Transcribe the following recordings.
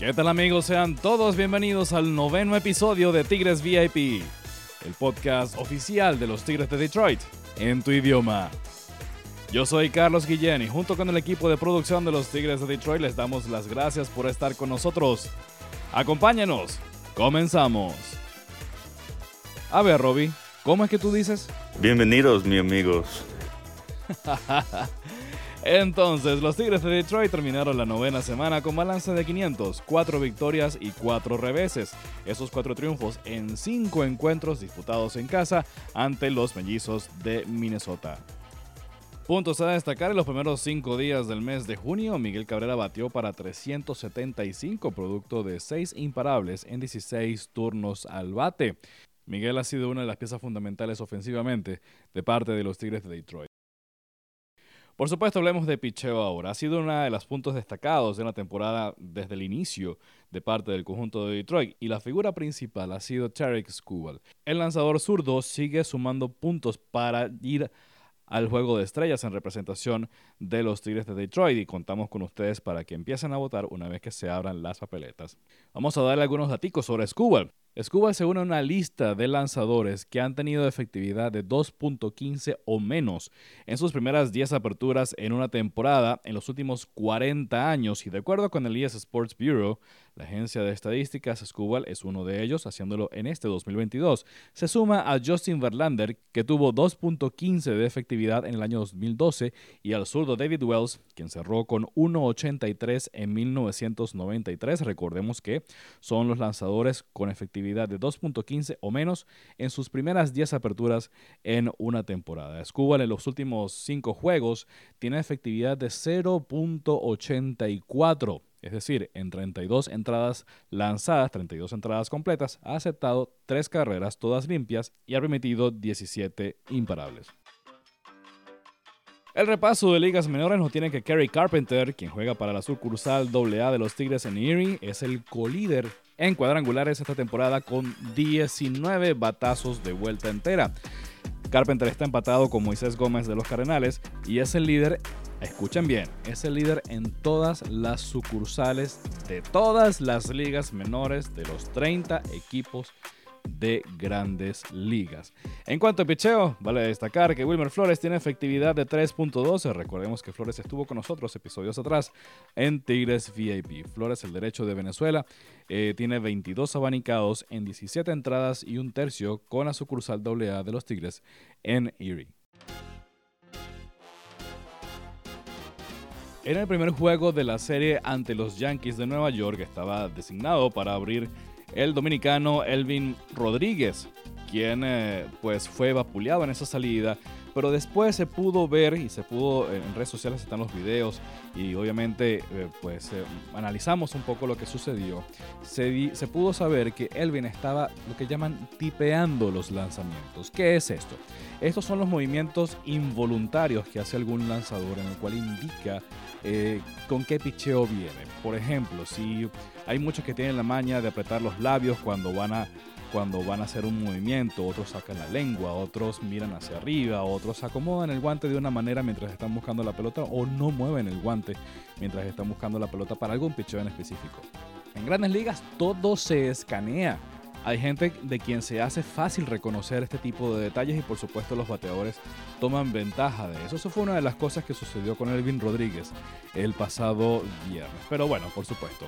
¿Qué tal amigos? Sean todos bienvenidos al noveno episodio de Tigres VIP, el podcast oficial de los Tigres de Detroit, en tu idioma. Yo soy Carlos Guillén y junto con el equipo de producción de los Tigres de Detroit les damos las gracias por estar con nosotros. Acompáñanos, comenzamos. A ver, Robbie, ¿cómo es que tú dices? Bienvenidos, mis amigos. Entonces, los Tigres de Detroit terminaron la novena semana con balance de 500, 4 victorias y 4 reveses. Esos 4 triunfos en 5 encuentros disputados en casa ante los mellizos de Minnesota. Puntos a destacar en los primeros 5 días del mes de junio, Miguel Cabrera batió para 375 producto de 6 imparables en 16 turnos al bate. Miguel ha sido una de las piezas fundamentales ofensivamente de parte de los Tigres de Detroit. Por supuesto, hablemos de picheo ahora. Ha sido uno de los puntos destacados de la temporada desde el inicio de parte del conjunto de Detroit y la figura principal ha sido Tarek Skubal. El lanzador zurdo sigue sumando puntos para ir al juego de estrellas en representación de los Tigres de Detroit y contamos con ustedes para que empiecen a votar una vez que se abran las papeletas. Vamos a darle algunos datos sobre Scuba. Scuba se une a una lista de lanzadores que han tenido efectividad de 2.15 o menos en sus primeras 10 aperturas en una temporada en los últimos 40 años y de acuerdo con el ES Sports Bureau, la agencia de estadísticas Scubal es uno de ellos, haciéndolo en este 2022. Se suma a Justin Verlander, que tuvo 2.15 de efectividad en el año 2012, y al David Wells, quien cerró con 1.83 en 1993. Recordemos que son los lanzadores con efectividad de 2.15 o menos en sus primeras 10 aperturas en una temporada. Scubal en los últimos 5 juegos tiene efectividad de 0.84 es decir, en 32 entradas lanzadas, 32 entradas completas, ha aceptado 3 carreras todas limpias y ha permitido 17 imparables. El repaso de ligas menores nos tiene que Kerry Carpenter, quien juega para la sucursal AA de los Tigres en Erie, es el colíder en cuadrangulares esta temporada con 19 batazos de vuelta entera. Carpenter está empatado con Moisés Gómez de los Cardenales y es el líder Escuchen bien, es el líder en todas las sucursales de todas las ligas menores de los 30 equipos de grandes ligas. En cuanto a picheo, vale destacar que Wilmer Flores tiene efectividad de 3.12. Recordemos que Flores estuvo con nosotros episodios atrás en Tigres VIP. Flores, el derecho de Venezuela, eh, tiene 22 abanicados en 17 entradas y un tercio con la sucursal AA de los Tigres en Erie. Era el primer juego de la serie ante los Yankees de Nueva York. Estaba designado para abrir el dominicano Elvin Rodríguez, quien eh, pues fue vapuleado en esa salida pero después se pudo ver y se pudo, en redes sociales están los videos y obviamente eh, pues eh, analizamos un poco lo que sucedió. Se, se pudo saber que Elvin estaba lo que llaman tipeando los lanzamientos. ¿Qué es esto? Estos son los movimientos involuntarios que hace algún lanzador en el cual indica eh, con qué picheo viene. Por ejemplo, si hay muchos que tienen la maña de apretar los labios cuando van a cuando van a hacer un movimiento, otros sacan la lengua, otros miran hacia arriba, otros acomodan el guante de una manera mientras están buscando la pelota o no mueven el guante mientras están buscando la pelota para algún picheo en específico. En grandes ligas todo se escanea hay gente de quien se hace fácil reconocer este tipo de detalles y por supuesto los bateadores toman ventaja de eso. Eso fue una de las cosas que sucedió con Elvin Rodríguez el pasado viernes. Pero bueno, por supuesto,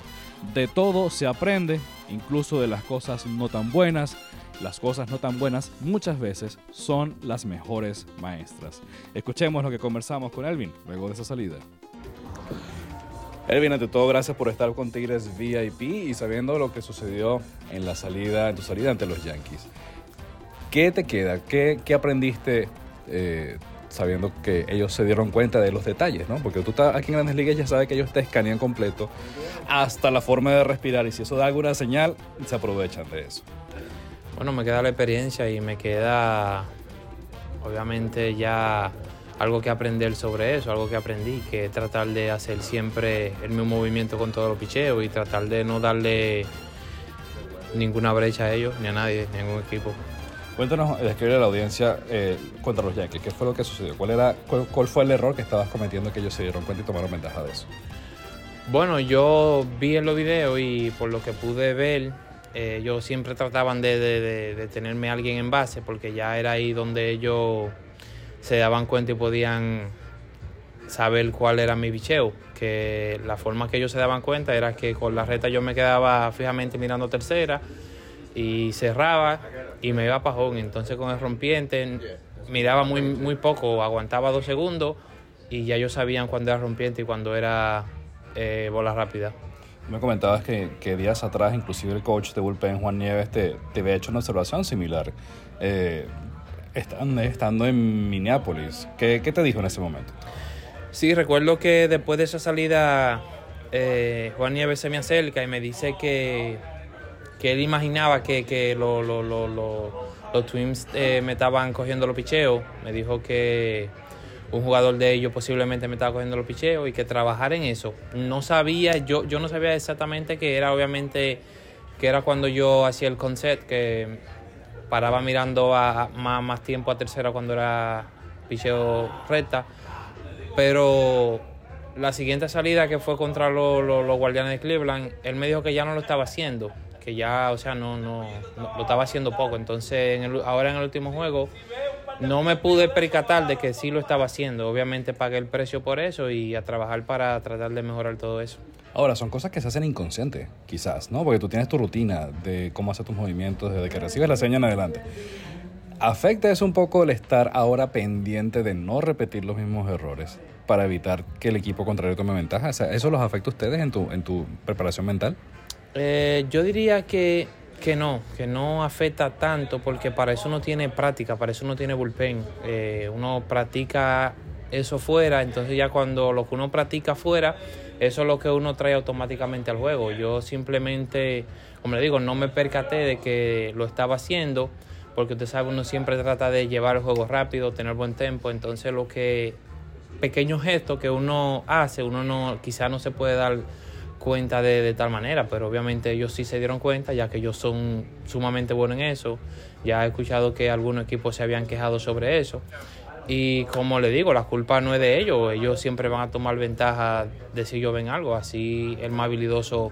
de todo se aprende, incluso de las cosas no tan buenas. Las cosas no tan buenas muchas veces son las mejores maestras. Escuchemos lo que conversamos con Elvin luego de esa salida. Elvin, ante todo, gracias por estar con Tigres VIP y sabiendo lo que sucedió en la salida, en tu salida ante los Yankees. ¿Qué te queda? ¿Qué, qué aprendiste eh, sabiendo que ellos se dieron cuenta de los detalles, ¿no? Porque tú estás aquí en Grandes Ligas ya sabes que ellos te escanean completo hasta la forma de respirar y si eso da alguna señal, se aprovechan de eso. Bueno, me queda la experiencia y me queda, obviamente, ya algo que aprender sobre eso, algo que aprendí, que tratar de hacer siempre el mismo movimiento con todos los picheos y tratar de no darle ninguna brecha a ellos, ni a nadie, ni a ningún equipo. Cuéntanos, describe a la audiencia eh, contra los Yankees, ¿qué fue lo que sucedió? ¿Cuál, era, cuál, fue el error que estabas cometiendo que ellos se dieron cuenta y tomaron ventaja de eso? Bueno, yo vi en los videos y por lo que pude ver, eh, ellos siempre trataban de, de, de, tenerme a alguien en base porque ya era ahí donde ellos se daban cuenta y podían saber cuál era mi bicheo. Que la forma que ellos se daban cuenta era que con la reta yo me quedaba fijamente mirando tercera y cerraba y me iba para home. Entonces con el rompiente miraba muy, muy poco, aguantaba dos segundos y ya ellos sabían cuándo era rompiente y cuándo era eh, bola rápida. Me comentabas que, que, días atrás, inclusive el coach de Bullpen, Juan Nieves, te, te había hecho una observación similar. Eh, estando, en Minneapolis, ¿qué, ¿qué, te dijo en ese momento? Sí, recuerdo que después de esa salida, eh, Juan Nieves se me acerca y me dice que, que él imaginaba que, que lo, lo, lo, los Twins eh, me estaban cogiendo los picheos. Me dijo que un jugador de ellos posiblemente me estaba cogiendo los picheos y que trabajar en eso. No sabía, yo, yo no sabía exactamente que era obviamente que era cuando yo hacía el concept, que paraba mirando a, más, tiempo a tercera cuando era picheo recta. Pero la siguiente salida que fue contra los, guardianes de Cleveland, él me dijo que ya no lo estaba haciendo, que ya, o sea, no, no, no lo estaba haciendo poco. Entonces, en el, ahora en el último juego, no me pude percatar de que sí lo estaba haciendo. Obviamente pagué el precio por eso y a trabajar para tratar de mejorar todo eso. Ahora, son cosas que se hacen inconsciente, quizás, ¿no? Porque tú tienes tu rutina de cómo hacer tus movimientos desde que recibes la señal en adelante. ¿Afecta eso un poco el estar ahora pendiente de no repetir los mismos errores para evitar que el equipo contrario tome ventaja? O sea, ¿Eso los afecta a ustedes en tu, en tu preparación mental? Eh, yo diría que que no, que no afecta tanto porque para eso uno tiene práctica, para eso uno tiene bullpen. Eh, uno practica eso fuera, entonces ya cuando lo que uno practica fuera, eso es lo que uno trae automáticamente al juego. Yo simplemente, como le digo, no me percaté de que lo estaba haciendo porque usted sabe, uno siempre trata de llevar el juego rápido, tener buen tiempo, entonces lo que pequeños gestos que uno hace, uno no quizás no se puede dar cuenta de, de, tal manera, pero obviamente ellos sí se dieron cuenta, ya que ellos son sumamente buenos en eso. Ya he escuchado que algunos equipos se habían quejado sobre eso. Y como le digo, la culpa no es de ellos, ellos siempre van a tomar ventaja de si yo algo, así el más habilidoso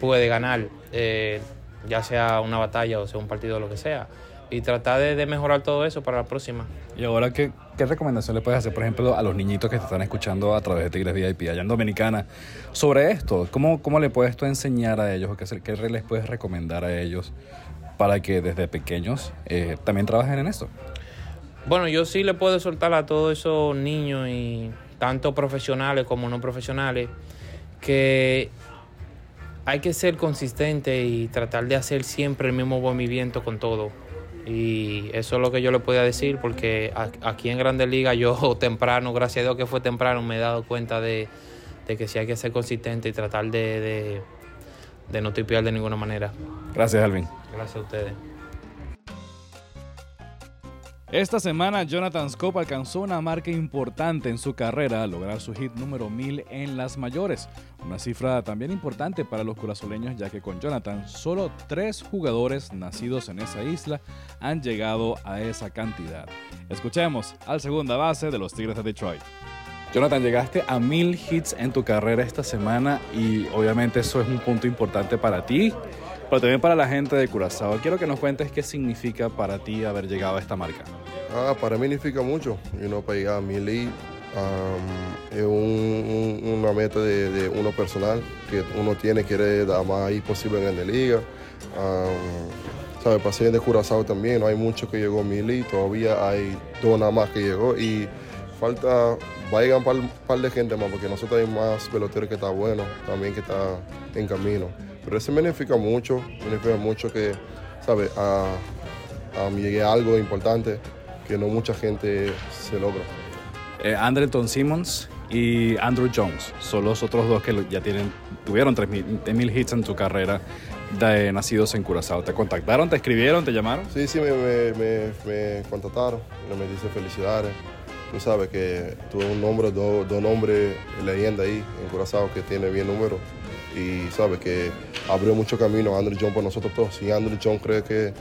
puede ganar, eh, ya sea una batalla o sea un partido lo que sea. Y tratar de, de mejorar todo eso para la próxima. Y ahora, ¿qué, ¿qué recomendación le puedes hacer, por ejemplo, a los niñitos que te están escuchando a través de Tigres VIP allá en Dominicana sobre esto? ¿Cómo, cómo le puedes tú enseñar a ellos o qué, qué les puedes recomendar a ellos para que desde pequeños eh, también trabajen en esto? Bueno, yo sí le puedo soltar a todos esos niños y tanto profesionales como no profesionales que hay que ser consistente y tratar de hacer siempre el mismo movimiento con todo. Y eso es lo que yo le podía decir porque aquí en Grandes Ligas yo temprano, gracias a Dios que fue temprano, me he dado cuenta de, de que sí hay que ser consistente y tratar de, de, de no tipear de ninguna manera. Gracias, Alvin. Gracias a ustedes. Esta semana Jonathan Scope alcanzó una marca importante en su carrera al lograr su hit número 1000 en las mayores, una cifra también importante para los curazoleños ya que con Jonathan solo tres jugadores nacidos en esa isla han llegado a esa cantidad. Escuchemos al segunda base de los Tigres de Detroit. Jonathan, llegaste a mil hits en tu carrera esta semana y obviamente eso es un punto importante para ti, pero también para la gente de Curazao. Quiero que nos cuentes qué significa para ti haber llegado a esta marca. Ah, para mí significa mucho, you know, para llegar a. Um, es un, un, una meta de, uno personal que uno tiene, quiere dar más ahí posible en la liga. Um, ¿sabe? Para ser de Curazao también, no hay mucho que llegó a mil y todavía hay dos nada más que llegó y falta, va a llegar un par, de gente más porque nosotros hay más peloteros que está bueno, también que está en camino. Pero eso me significa mucho, me significa mucho que, ¿sabe? A, a mí llegué a algo importante que no mucha gente se logra. Eh, Andrelton Simmons y Andrew Jones son los otros dos que ya tienen, tuvieron 3.000 hits en su carrera de nacidos en Curazao. ¿Te contactaron, te escribieron, te llamaron? Sí, sí, me, me, me, me contactaron, me dicen felicidades. Tú sabes que tuve un nombre, dos do nombres leyenda ahí en Curazao que tiene bien número y sabes que abrió mucho camino a Andrew Jones por nosotros todos. Si Andrew Jones cree que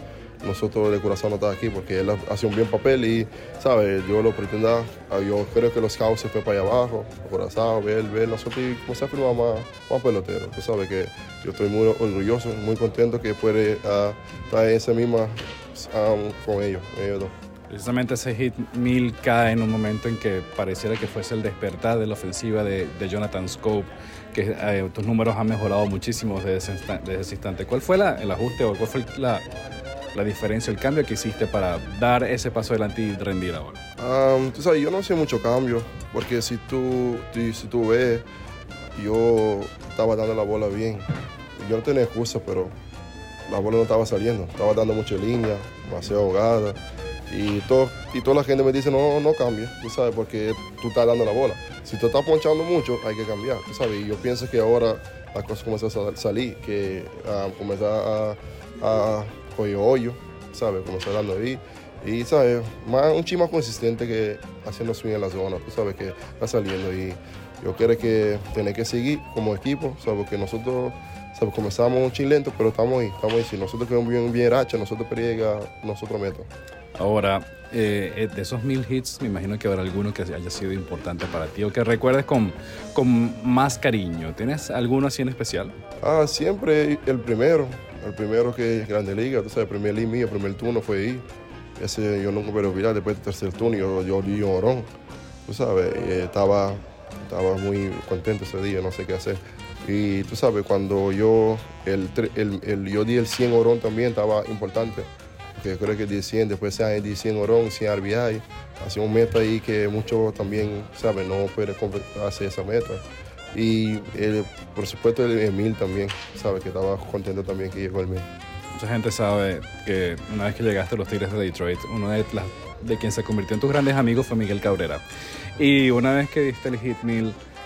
nosotros de Curazao no está aquí porque él hace un bien papel y, ¿sabes? Yo lo pretendía, ah, yo creo que los scouts se fue para allá abajo, Curazao, ver, ver nosotros y comenzar a firmar más, más peloteros. Tú sabes que yo estoy muy orgulloso, muy contento que puede uh, estar en esa misma um, con ellos, ellos dos. Precisamente ese hit mil cae en un momento en que pareciera que fuese el despertar de la ofensiva de, de Jonathan Scope, que eh, tus números han mejorado muchísimo desde ese, desde ese instante. ¿Cuál fue la, el ajuste o cuál fue la, la, diferencia, el cambio que hiciste para dar ese paso adelante y rendir ahora? Um, tú sabes, yo no hacía mucho cambio, porque si tú, si tú ves, yo estaba dando la bola bien. Yo no tenía excusa, pero la bola no estaba saliendo. Estaba dando mucha línea, demasiado ahogada. Y, todo, y toda la gente me dice, no, no cambia, tú sabes, porque tú estás dando la bola. Si tú estás ponchando mucho, hay que cambiar, tú sabes. Y yo pienso que ahora las cosas comienzan a salir, que a comenzar a, a coger hoyo, ¿sabes? Comenzar dando ahí. Y, ¿sabes? Más, un chi más consistente que haciendo swing en la zona, tú sabes que está saliendo. Y yo creo que tener que seguir como equipo, ¿sabes? Porque nosotros ¿sabes? comenzamos un chin lento, pero estamos ahí, estamos ahí. Si nosotros queremos bien, bien racha, nosotros periega, nosotros meto. Ahora, eh, de esos mil hits, me imagino que habrá alguno que haya sido importante para ti o que recuerdes con, con más cariño. ¿Tienes alguno así en especial? Ah, siempre el primero. El primero que es Grande Liga, tú sabes, el primer league mío, el primer turno fue ahí. Ese yo nunca me lo olvidar, después del tercer turno yo, yo di un orón. Tú sabes, estaba, estaba muy contento ese día, no sé qué hacer. Y tú sabes, cuando yo, el, el, el yo di el 100 orón también, estaba importante que creo que de 100, después se de 100 Orón, 100 RBI. Hace un meta ahí que muchos también, ¿saben? No pueden hacer esa meta. Y por supuesto el Emil también, ¿sabe? Que estaba contento también que llegó el Emil. Mucha gente sabe que una vez que llegaste a los Tigres de Detroit, uno de, las, de quien se convirtió en tus grandes amigos fue Miguel Cabrera. Y una vez que diste el hit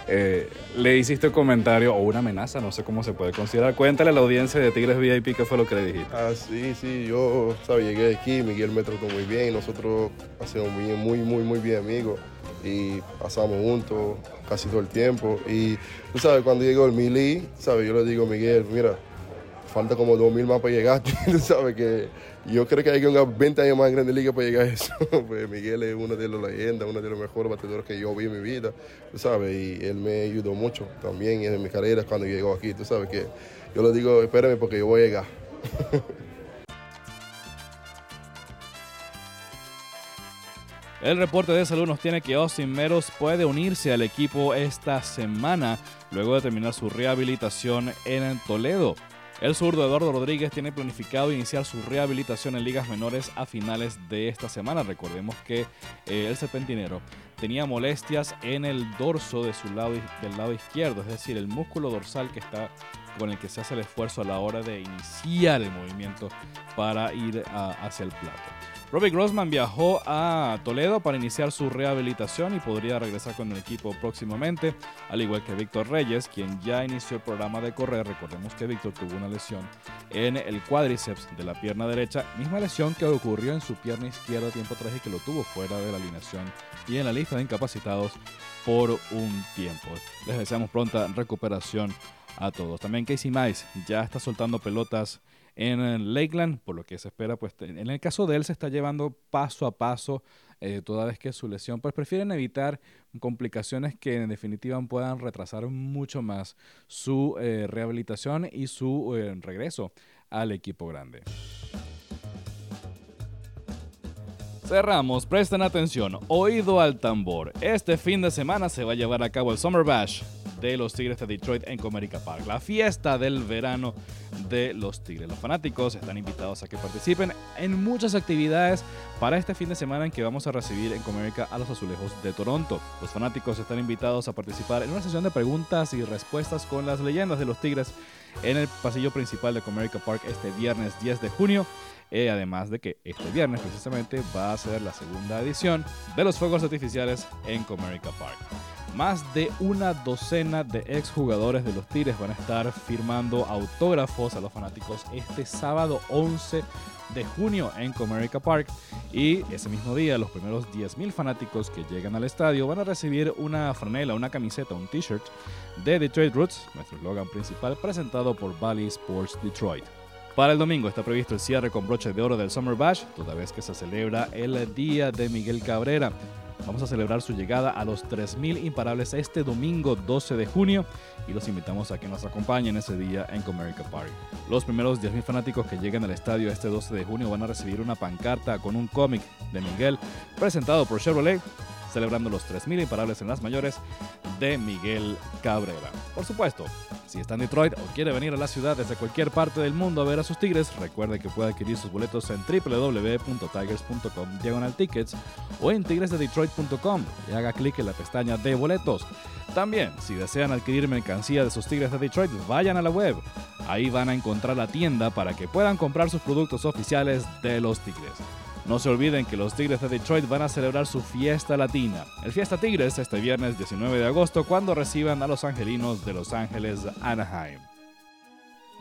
eh, le hiciste un comentario o una amenaza, no sé cómo se puede considerar. Cuéntale a la audiencia de Tigres VIP qué fue lo que le dijiste. Ah, sí, sí, yo ¿sabes? llegué aquí, Miguel me trató muy bien, nosotros hacemos muy, muy, muy, muy bien amigos y pasamos juntos casi todo el tiempo. Y tú sabes, cuando llegó el Mili, ¿sabes? yo le digo Miguel, mira, falta como 2.000 más para llegar, tú sabes que yo creo que hay que unos 20 años más en Grande Liga para llegar a eso. pues Miguel es uno de las leyendas, uno de los mejores bateadores que yo vi en mi vida, tú sabes, y él me ayudó mucho también en mi carrera cuando llegó aquí, tú sabes que yo le digo, espérame porque yo voy a llegar. El reporte de salud nos tiene que Austin Meros puede unirse al equipo esta semana luego de terminar su rehabilitación en Toledo. El zurdo Eduardo Rodríguez tiene planificado iniciar su rehabilitación en ligas menores a finales de esta semana. Recordemos que eh, el serpentinero tenía molestias en el dorso de su lado, del lado izquierdo, es decir, el músculo dorsal que está con el que se hace el esfuerzo a la hora de iniciar el movimiento para ir hacia el plato. Robbie Grossman viajó a Toledo para iniciar su rehabilitación y podría regresar con el equipo próximamente, al igual que Víctor Reyes, quien ya inició el programa de correr. Recordemos que Víctor tuvo una lesión en el cuádriceps de la pierna derecha, misma lesión que ocurrió en su pierna izquierda tiempo atrás y que lo tuvo fuera de la alineación y en la lista de incapacitados por un tiempo. Les deseamos pronta recuperación a todos. También Casey Mice ya está soltando pelotas en Lakeland, por lo que se espera, pues en el caso de él se está llevando paso a paso, eh, toda vez que su lesión, pues prefieren evitar complicaciones que en definitiva puedan retrasar mucho más su eh, rehabilitación y su eh, regreso al equipo grande. Cerramos, presten atención, oído al tambor. Este fin de semana se va a llevar a cabo el Summer Bash de los Tigres de Detroit en Comerica Park, la fiesta del verano de los Tigres. Los fanáticos están invitados a que participen en muchas actividades para este fin de semana en que vamos a recibir en Comerica a los Azulejos de Toronto. Los fanáticos están invitados a participar en una sesión de preguntas y respuestas con las leyendas de los Tigres en el pasillo principal de Comerica Park este viernes 10 de junio. Eh, además de que este viernes precisamente va a ser la segunda edición de los Fuegos Artificiales en Comerica Park. Más de una docena de exjugadores de los Tigres van a estar firmando autógrafos a los fanáticos este sábado 11 de junio en Comerica Park y ese mismo día los primeros 10.000 fanáticos que llegan al estadio van a recibir una franela, una camiseta, un t-shirt de Detroit Roots, nuestro eslogan principal presentado por Valley Sports Detroit. Para el domingo está previsto el cierre con broche de oro del Summer Bash, toda vez que se celebra el Día de Miguel Cabrera. Vamos a celebrar su llegada a los 3.000 imparables este domingo 12 de junio y los invitamos a que nos acompañen ese día en Comerica Party. Los primeros 10.000 fanáticos que lleguen al estadio este 12 de junio van a recibir una pancarta con un cómic de Miguel presentado por Chevrolet celebrando los 3.000 imparables en las mayores de Miguel Cabrera. Por supuesto, si está en Detroit o quiere venir a la ciudad desde cualquier parte del mundo a ver a sus Tigres, recuerde que puede adquirir sus boletos en www.tigers.com diagonal tickets o en tigresdedetroit.com y haga clic en la pestaña de boletos. También, si desean adquirir mercancía de sus Tigres de Detroit, vayan a la web. Ahí van a encontrar la tienda para que puedan comprar sus productos oficiales de los Tigres. No se olviden que los Tigres de Detroit van a celebrar su fiesta latina, el Fiesta Tigres, este viernes 19 de agosto, cuando reciban a los angelinos de Los Ángeles Anaheim.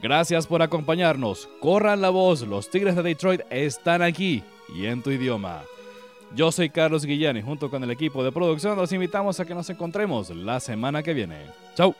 Gracias por acompañarnos. Corran la voz, los Tigres de Detroit están aquí y en tu idioma. Yo soy Carlos Guillén y junto con el equipo de producción los invitamos a que nos encontremos la semana que viene. ¡Chao!